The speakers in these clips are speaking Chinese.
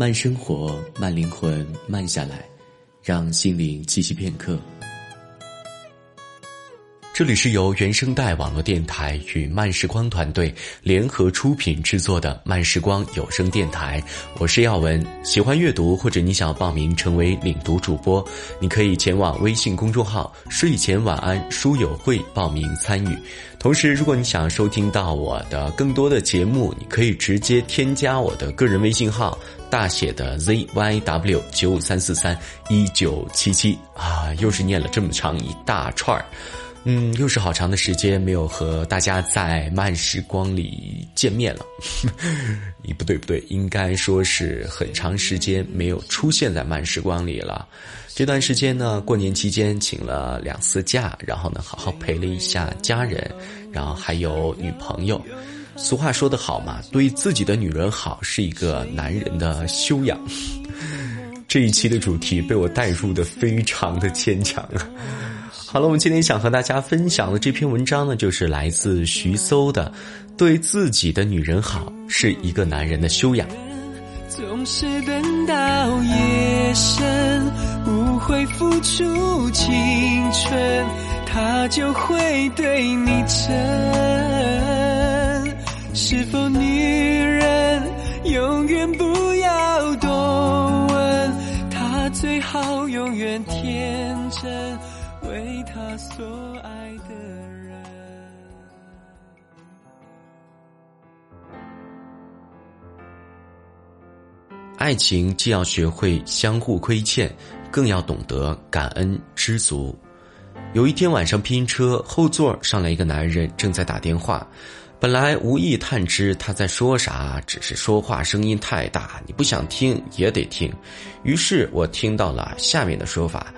慢生活，慢灵魂，慢下来，让心灵栖息片刻。这里是由原声带网络电台与慢时光团队联合出品制作的慢时光有声电台，我是耀文。喜欢阅读或者你想要报名成为领读主播，你可以前往微信公众号“睡前晚安书友会”报名参与。同时，如果你想收听到我的更多的节目，你可以直接添加我的个人微信号，大写的 ZYW 九五三四三一九七七啊，又是念了这么长一大串儿。嗯，又是好长的时间没有和大家在慢时光里见面了。你不对不对，应该说是很长时间没有出现在慢时光里了。这段时间呢，过年期间请了两次假，然后呢，好好陪了一下家人，然后还有女朋友。俗话说得好嘛，对自己的女人好是一个男人的修养。这一期的主题被我带入的非常的牵强。好了，我们今天想和大家分享的这篇文章呢，就是来自徐搜的《对自己的女人好是一个男人的修养》。总是等到夜深，不会付出青春，他就会对你真。是否女人永远不要多问，他最好永远天真。所爱的人。爱情既要学会相互亏欠，更要懂得感恩知足。有一天晚上拼车，后座上来一个男人，正在打电话。本来无意探知他在说啥，只是说话声音太大，你不想听也得听。于是我听到了下面的说法。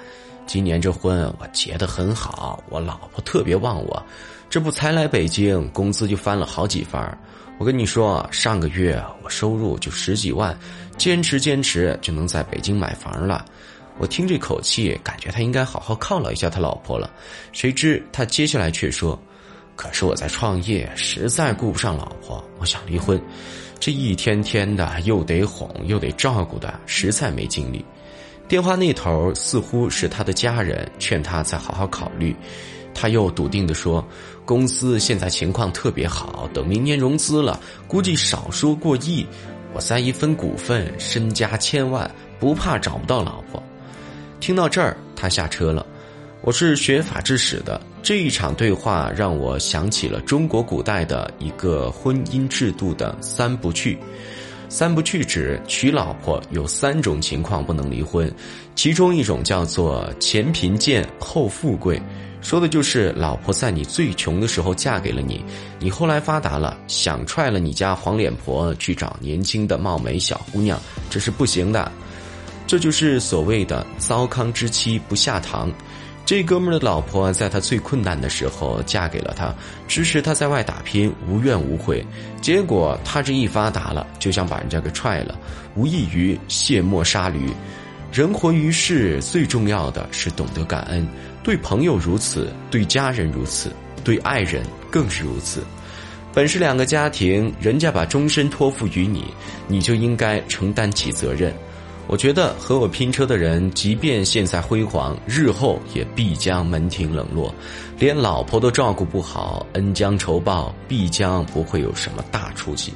今年这婚我结得很好，我老婆特别旺我，这不才来北京，工资就翻了好几番。我跟你说，上个月我收入就十几万，坚持坚持就能在北京买房了。我听这口气，感觉他应该好好犒劳一下他老婆了。谁知他接下来却说：“可是我在创业，实在顾不上老婆，我想离婚。这一天天的又得哄又得照顾的，实在没精力。”电话那头似乎是他的家人劝他再好好考虑，他又笃定地说：“公司现在情况特别好，等明年融资了，估计少说过亿。我再一分股份，身家千万，不怕找不到老婆。”听到这儿，他下车了。我是学法制史的，这一场对话让我想起了中国古代的一个婚姻制度的三不去。三不去指娶老婆有三种情况不能离婚，其中一种叫做前贫贱后富贵，说的就是老婆在你最穷的时候嫁给了你，你后来发达了，想踹了你家黄脸婆去找年轻的貌美小姑娘，这是不行的，这就是所谓的糟糠之妻不下堂。这哥们儿的老婆在他最困难的时候嫁给了他，支持他在外打拼，无怨无悔。结果他这一发达了，就想把人家给踹了，无异于卸磨杀驴。人活于世，最重要的是懂得感恩，对朋友如此，对家人如此，对爱人更是如此。本是两个家庭，人家把终身托付于你，你就应该承担起责任。我觉得和我拼车的人，即便现在辉煌，日后也必将门庭冷落，连老婆都照顾不好，恩将仇报，必将不会有什么大出息。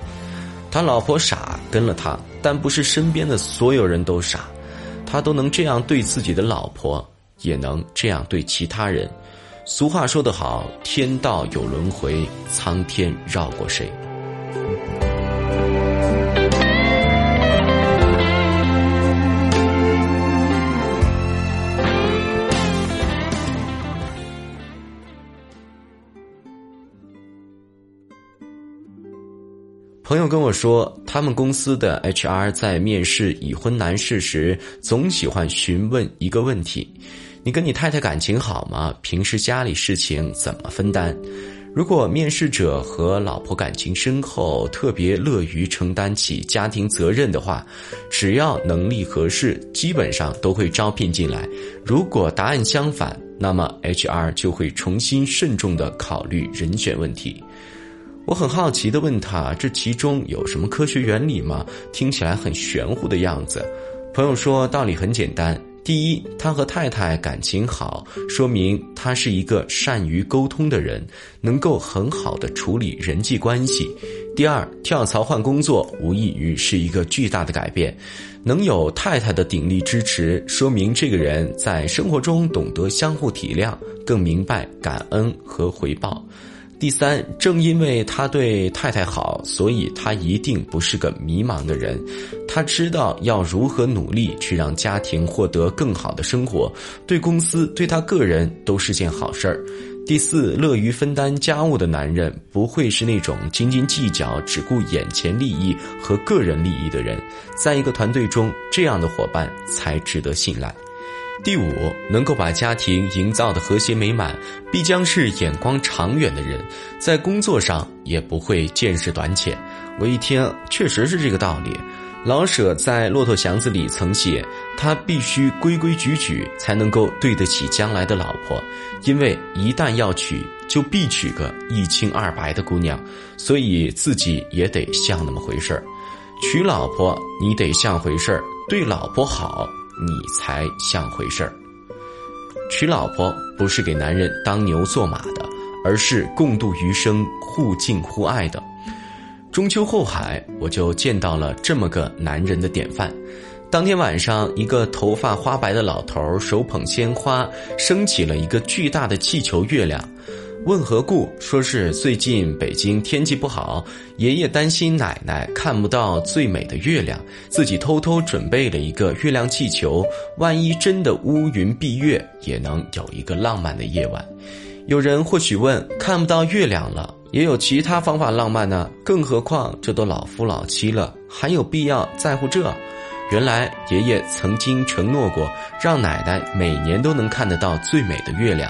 他老婆傻，跟了他，但不是身边的所有人都傻，他都能这样对自己的老婆，也能这样对其他人。俗话说得好，天道有轮回，苍天绕过谁？朋友跟我说，他们公司的 HR 在面试已婚男士时，总喜欢询问一个问题：“你跟你太太感情好吗？平时家里事情怎么分担？”如果面试者和老婆感情深厚，特别乐于承担起家庭责任的话，只要能力合适，基本上都会招聘进来。如果答案相反，那么 HR 就会重新慎重地考虑人选问题。我很好奇地问他：“这其中有什么科学原理吗？听起来很玄乎的样子。”朋友说道理很简单：第一，他和太太感情好，说明他是一个善于沟通的人，能够很好的处理人际关系；第二，跳槽换工作无异于是一个巨大的改变，能有太太的鼎力支持，说明这个人在生活中懂得相互体谅，更明白感恩和回报。第三，正因为他对太太好，所以他一定不是个迷茫的人。他知道要如何努力去让家庭获得更好的生活，对公司、对他个人都是件好事儿。第四，乐于分担家务的男人不会是那种斤斤计较、只顾眼前利益和个人利益的人。在一个团队中，这样的伙伴才值得信赖。第五，能够把家庭营造的和谐美满，必将是眼光长远的人，在工作上也不会见识短浅。我一听，确实是这个道理。老舍在《骆驼祥子》里曾写，他必须规规矩矩，才能够对得起将来的老婆，因为一旦要娶，就必娶个一清二白的姑娘，所以自己也得像那么回事儿。娶老婆，你得像回事儿，对老婆好。你才像回事儿。娶老婆不是给男人当牛做马的，而是共度余生、互敬互爱的。中秋后海，我就见到了这么个男人的典范。当天晚上，一个头发花白的老头手捧鲜花，升起了一个巨大的气球月亮。问何故？说是最近北京天气不好，爷爷担心奶奶看不到最美的月亮，自己偷偷准备了一个月亮气球，万一真的乌云蔽月，也能有一个浪漫的夜晚。有人或许问：看不到月亮了，也有其他方法浪漫呢？更何况这都老夫老妻了，还有必要在乎这？原来爷爷曾经承诺过，让奶奶每年都能看得到最美的月亮。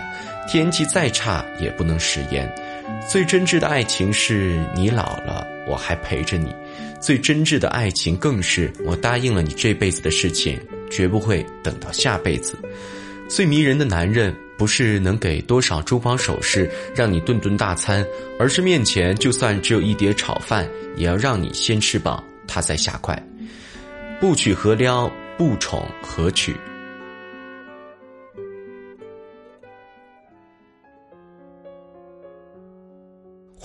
天气再差也不能食言。最真挚的爱情是你老了我还陪着你，最真挚的爱情更是我答应了你这辈子的事情，绝不会等到下辈子。最迷人的男人不是能给多少珠宝首饰让你顿顿大餐，而是面前就算只有一碟炒饭，也要让你先吃饱，他再下筷。不娶何撩，不宠何娶。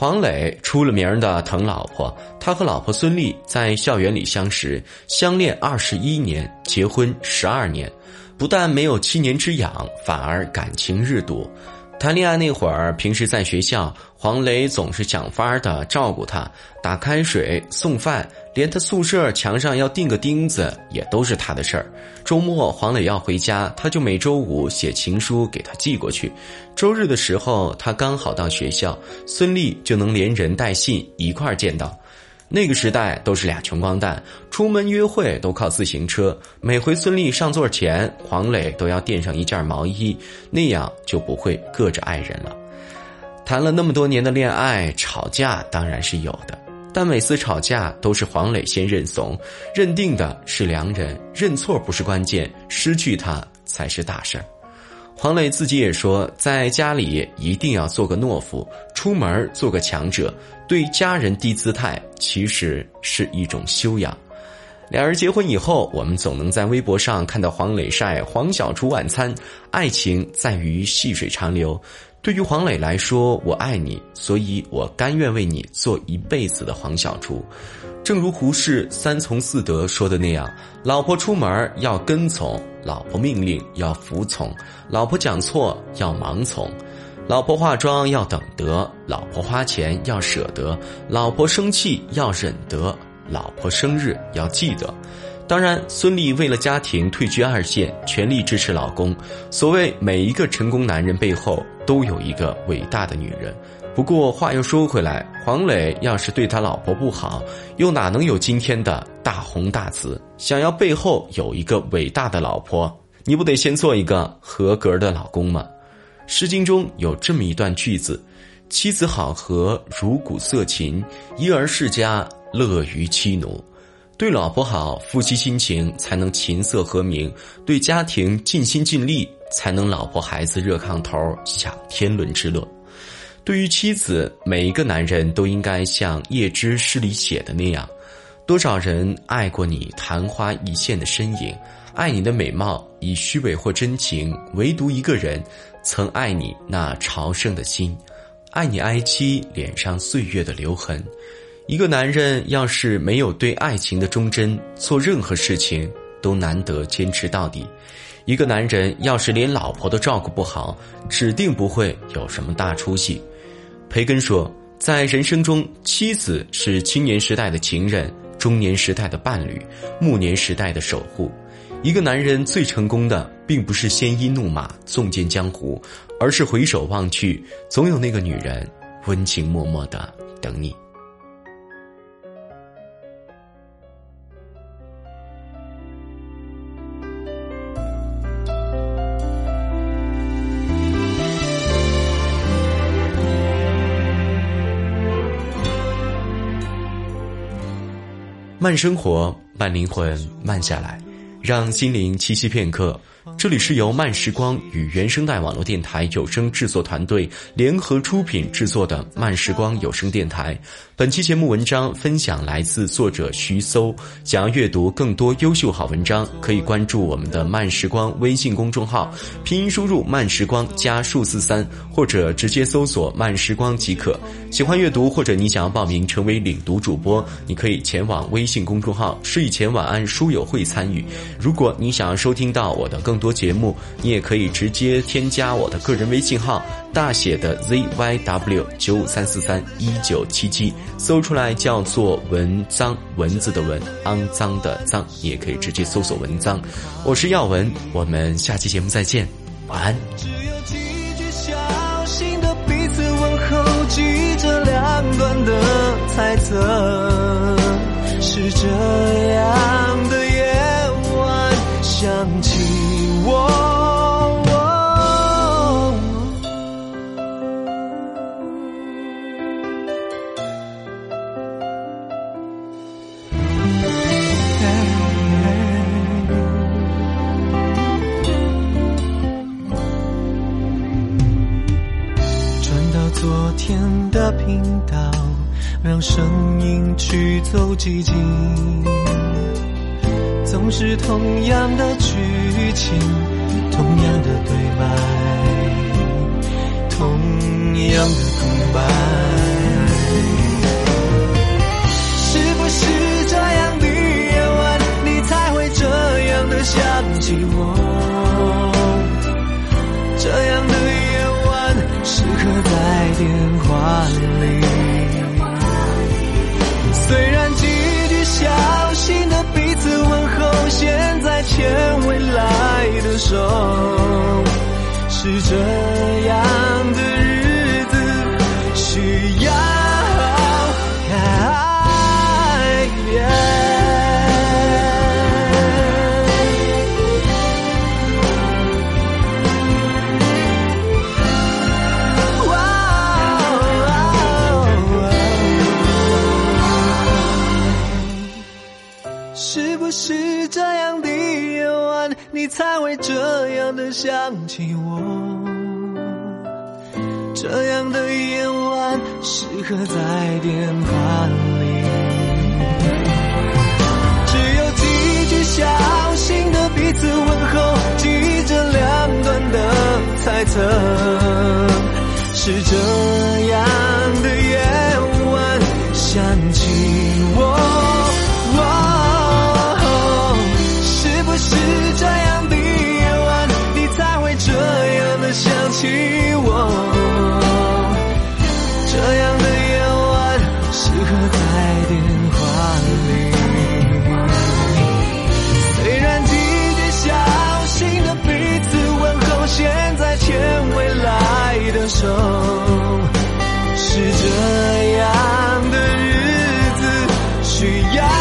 黄磊出了名的疼老婆，他和老婆孙俪在校园里相识，相恋二十一年，结婚十二年，不但没有七年之痒，反而感情日笃。谈恋爱那会儿，平时在学校，黄磊总是想法儿的照顾她，打开水、送饭，连他宿舍墙上要钉个钉子也都是他的事儿。周末黄磊要回家，他就每周五写情书给他寄过去。周日的时候，他刚好到学校，孙俪就能连人带信一块儿见到。那个时代都是俩穷光蛋，出门约会都靠自行车。每回孙俪上座前，黄磊都要垫上一件毛衣，那样就不会硌着爱人了。谈了那么多年的恋爱，吵架当然是有的，但每次吵架都是黄磊先认怂，认定的是良人，认错不是关键，失去他才是大事儿。黄磊自己也说，在家里一定要做个懦夫，出门做个强者，对家人低姿态其实是一种修养。两人结婚以后，我们总能在微博上看到黄磊晒黄小厨晚餐。爱情在于细水长流。对于黄磊来说，我爱你，所以我甘愿为你做一辈子的黄小厨。正如胡适“三从四德”说的那样，老婆出门要跟从，老婆命令要服从，老婆讲错要盲从，老婆化妆要等得，老婆花钱要舍得，老婆生气要忍得，老婆生日要记得。当然，孙俪为了家庭退居二线，全力支持老公。所谓每一个成功男人背后都有一个伟大的女人。不过话又说回来，黄磊要是对他老婆不好，又哪能有今天的大红大紫？想要背后有一个伟大的老婆，你不得先做一个合格的老公吗？《诗经》中有这么一段句子：“妻子好合，如鼓瑟琴；一儿世家，乐于妻奴。”对老婆好，夫妻心情才能琴瑟和鸣；对家庭尽心尽力，才能老婆孩子热炕头，享天伦之乐。对于妻子，每一个男人都应该像叶芝诗里写的那样：多少人爱过你昙花一现的身影，爱你的美貌以虚伪或真情，唯独一个人曾爱你那朝圣的心，爱你哀戚脸上岁月的留痕。一个男人要是没有对爱情的忠贞，做任何事情都难得坚持到底。一个男人要是连老婆都照顾不好，指定不会有什么大出息。培根说，在人生中，妻子是青年时代的情人，中年时代的伴侣，暮年时代的守护。一个男人最成功的，并不是鲜衣怒马、纵剑江湖，而是回首望去，总有那个女人温情脉脉的等你。慢生活，慢灵魂，慢下来，让心灵栖息片刻。这里是由慢时光与原声带网络电台有声制作团队联合出品制作的慢时光有声电台。本期节目文章分享来自作者徐搜。想要阅读更多优秀好文章，可以关注我们的慢时光微信公众号，拼音输入慢时光加数字三，或者直接搜索慢时光即可。喜欢阅读或者你想要报名成为领读主播，你可以前往微信公众号“睡前晚安书友会”参与。如果你想要收听到我的更多节目，你也可以直接添加我的个人微信号，大写的 ZYW 九五三四三一九七七，搜出来叫做文脏文字的文，肮脏的脏，你也可以直接搜索文脏。我是耀文，我们下期节目再见，晚安。只有几句小心的彼此问候，记着两端的猜测，是这样都寂静。总是同样的剧情，同样的对白，手，是这样的你才会这样的想起我？这样的夜晚，适合在电话里。只有几句小心的彼此问候，记着两端的猜测，是这样需要。